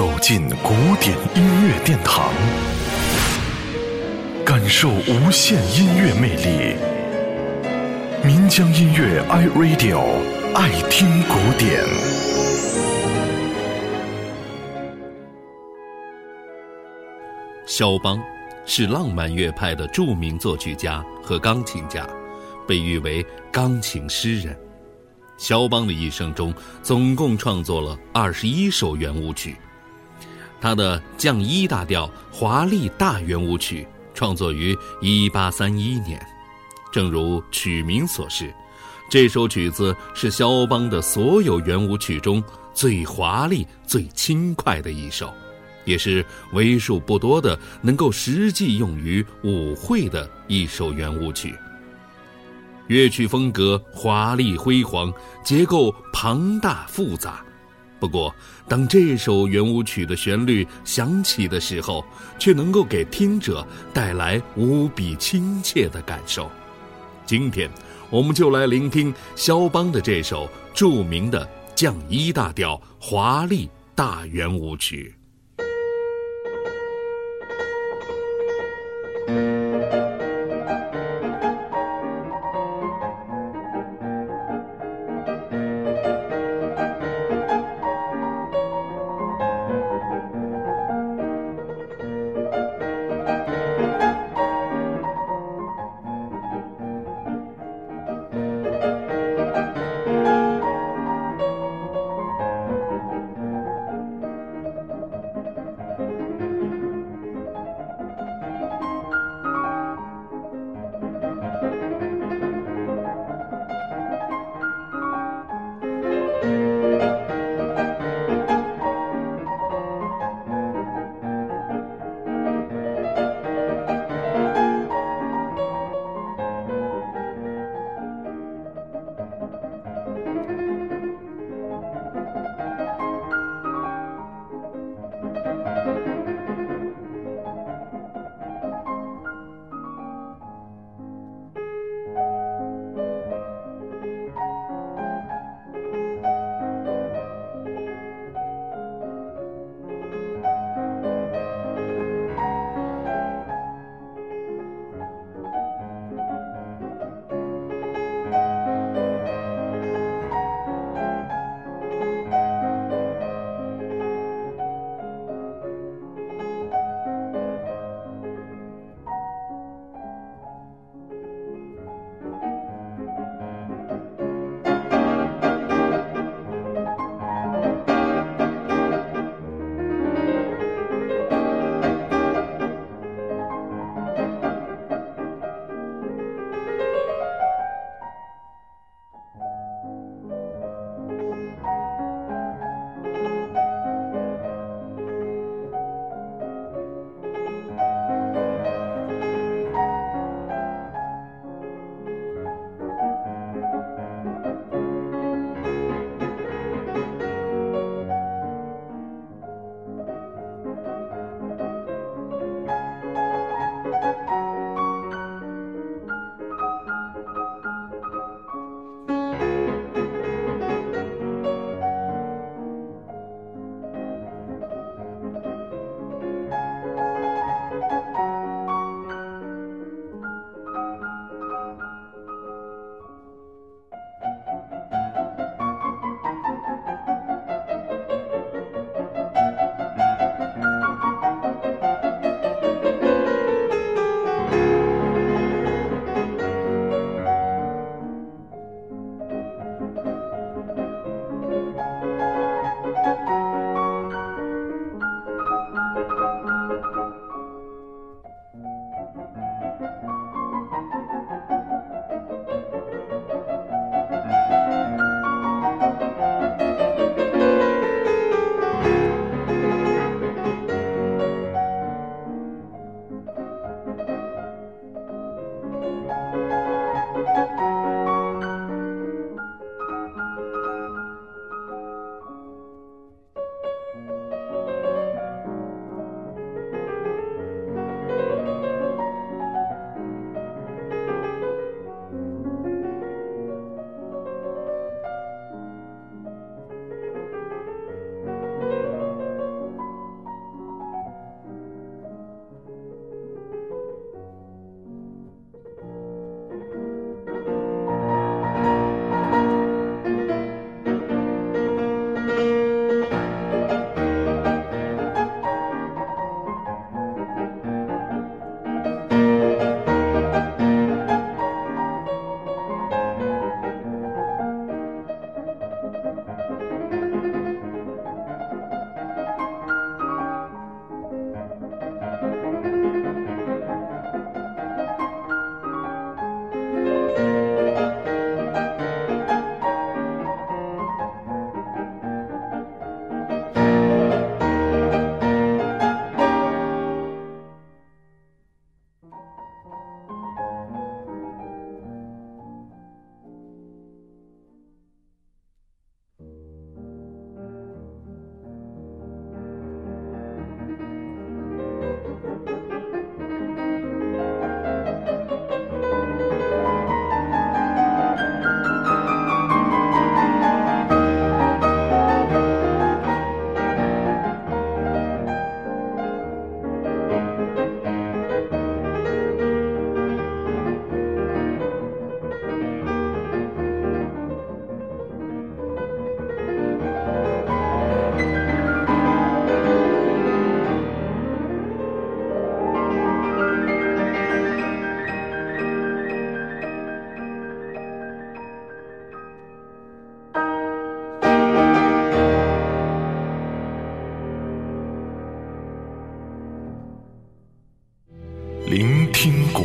走进古典音乐殿堂，感受无限音乐魅力。民江音乐 iRadio 爱听古典。肖邦是浪漫乐派的著名作曲家和钢琴家，被誉为钢琴诗人。肖邦的一生中，总共创作了二十一首圆舞曲。他的降一大调华丽大圆舞曲创作于一八三一年，正如曲名所示，这首曲子是肖邦的所有圆舞曲中最华丽、最轻快的一首，也是为数不多的能够实际用于舞会的一首圆舞曲。乐曲风格华丽辉煌，结构庞大复杂。不过，当这首圆舞曲的旋律响起的时候，却能够给听者带来无比亲切的感受。今天，我们就来聆听肖邦的这首著名的降一大调华丽大圆舞曲。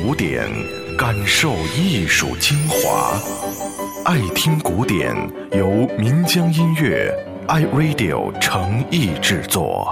古典，感受艺术精华。爱听古典，由岷江音乐 iRadio 诚意制作。